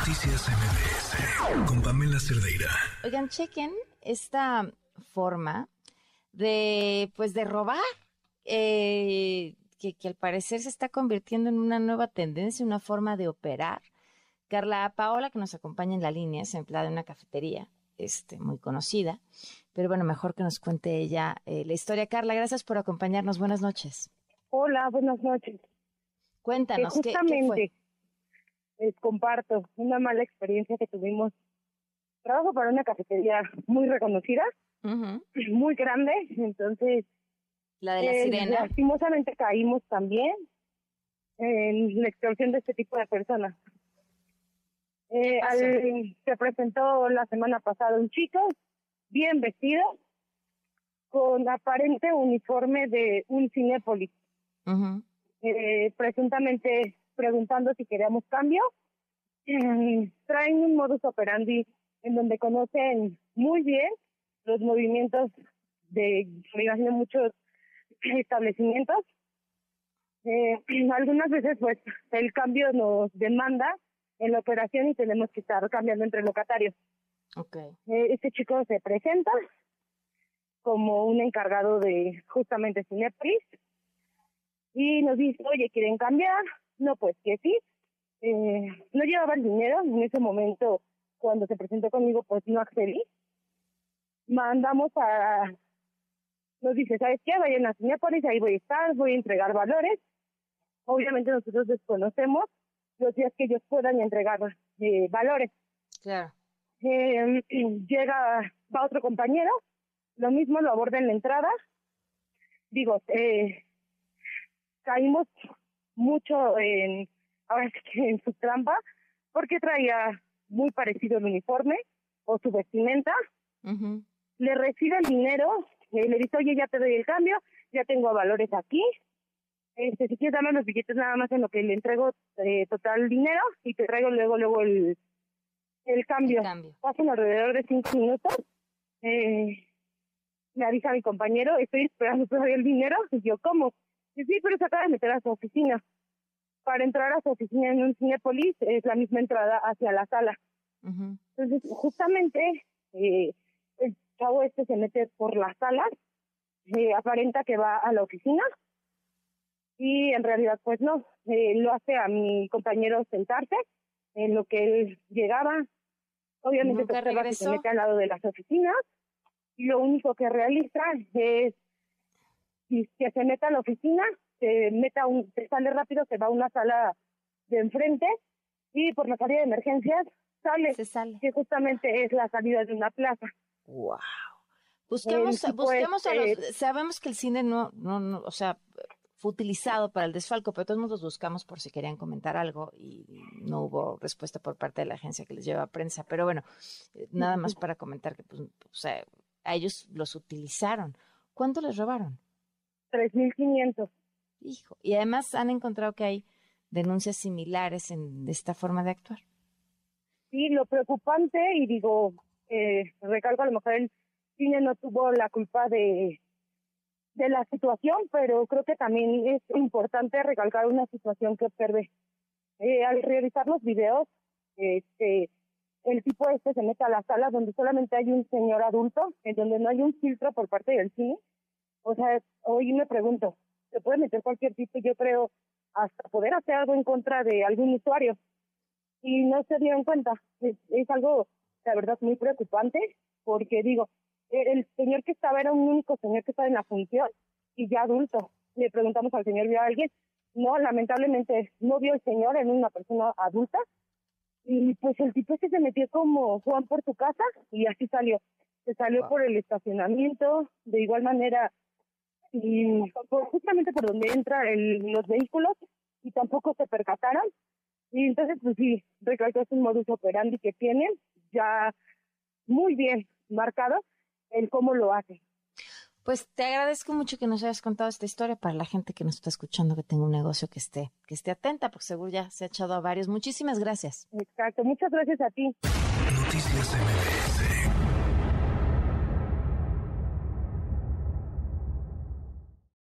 Noticias MBS con Pamela Cerdeira. Oigan, chequen esta forma de, pues, de robar, eh, que, que al parecer se está convirtiendo en una nueva tendencia, una forma de operar. Carla Paola, que nos acompaña en la línea, es empleada en una cafetería este, muy conocida. Pero bueno, mejor que nos cuente ella eh, la historia. Carla, gracias por acompañarnos. Buenas noches. Hola, buenas noches. Cuéntanos, Que ¿qué, qué justamente fue? Les comparto una mala experiencia que tuvimos. Trabajo para una cafetería muy reconocida, muy grande, entonces La de la eh, sirena. lastimosamente caímos también en la extorsión de este tipo de personas. Eh, al- se presentó la semana pasada un chico bien vestido con aparente uniforme de un Cinépolis. Eh, presuntamente preguntando si queríamos cambio. Eh, traen un modus operandi en donde conocen muy bien los movimientos de, me imagino, muchos establecimientos. Eh, algunas veces, pues, el cambio nos demanda en la operación y tenemos que estar cambiando entre locatarios. Ok. Eh, este chico se presenta como un encargado de justamente Cinepolis y nos dice, oye, ¿quieren cambiar? No, pues que sí. Eh, no llevaba el dinero, en ese momento cuando se presentó conmigo pues no accedí. Mandamos a, nos dice, ¿sabes qué? Vayan a Cinepolis, ahí voy a estar, voy a entregar valores. Obviamente nosotros desconocemos los días que ellos puedan entregar eh, valores Claro. eh, llega, va otro compañero, lo mismo lo aborda en la entrada. Digo, eh, caímos mucho en, ahora sí que en su trampa, porque traía muy parecido el uniforme o su vestimenta. Le recibe el dinero, eh, le dice, oye, ya te doy el cambio, ya tengo valores aquí. Este, si quieres dame los billetes nada más en lo que le entrego eh, total dinero y te traigo luego luego el, el cambio El cambio. pasan alrededor de cinco minutos. Eh, me avisa mi compañero, estoy esperando todavía el dinero. Y yo, ¿cómo? Dice, sí, pero se acaba de meter a su oficina. Para entrar a su oficina en un Cinepolis es la misma entrada hacia la sala. Entonces, justamente, eh, el chavo este se mete por la sala, eh, aparenta que va a la oficina y en realidad, pues no, eh, lo hace a mi compañero sentarse en lo que él llegaba. Obviamente, ¿Nunca se que se regresó? mete al lado de las oficinas y lo único que realiza es y que se meta a la oficina, se meta un, se sale rápido, se va a una sala de enfrente y por la salida de emergencias sale Se sale. que justamente es la salida de una plaza. Wow. Busquemos, tipo busquemos a los, este- sabemos que el cine no, no, no, o sea, fue utilizado para el desfalco, pero todos los buscamos por si querían comentar algo y no hubo respuesta por parte de la agencia que les lleva prensa. Pero bueno, eh, nada más para comentar que, pues, o sea, a ellos los utilizaron. ¿Cuánto les robaron? 3.500. Hijo. Y además han encontrado que hay denuncias similares en esta forma de actuar. Sí, lo preocupante, y digo, eh, recalco, a lo mejor el cine no tuvo la culpa de, de la situación, pero creo que también es importante recalcar una situación que observé. Eh, al revisar los videos, este, el tipo este se mete a la sala donde solamente hay un señor adulto, en donde no hay un filtro por parte del cine. O sea, hoy me pregunto, ¿se puede meter cualquier tipo? Yo creo hasta poder hacer algo en contra de algún usuario y no se dieron cuenta. Es, es algo, la verdad, muy preocupante, porque digo, el señor que estaba era un único señor que estaba en la función y ya adulto. Le preguntamos al señor, ¿vio a alguien? No, lamentablemente no vio el señor en una persona adulta. Y pues el tipo ese se metió como Juan por su casa y así salió. Se salió Wow. por el estacionamiento, de igual manera, y por- justamente por donde entran los vehículos y tampoco se percataron. Y entonces, pues sí, recalco, es un modus operandi que tienen ya muy bien marcado el cómo lo hacen. Pues te agradezco mucho que nos hayas contado esta historia para la gente que nos está escuchando que tenga un negocio que esté, que esté atenta, porque seguro ya se ha echado a varios. Muchísimas gracias. Exacto. Muchas gracias a ti. Noticias MBS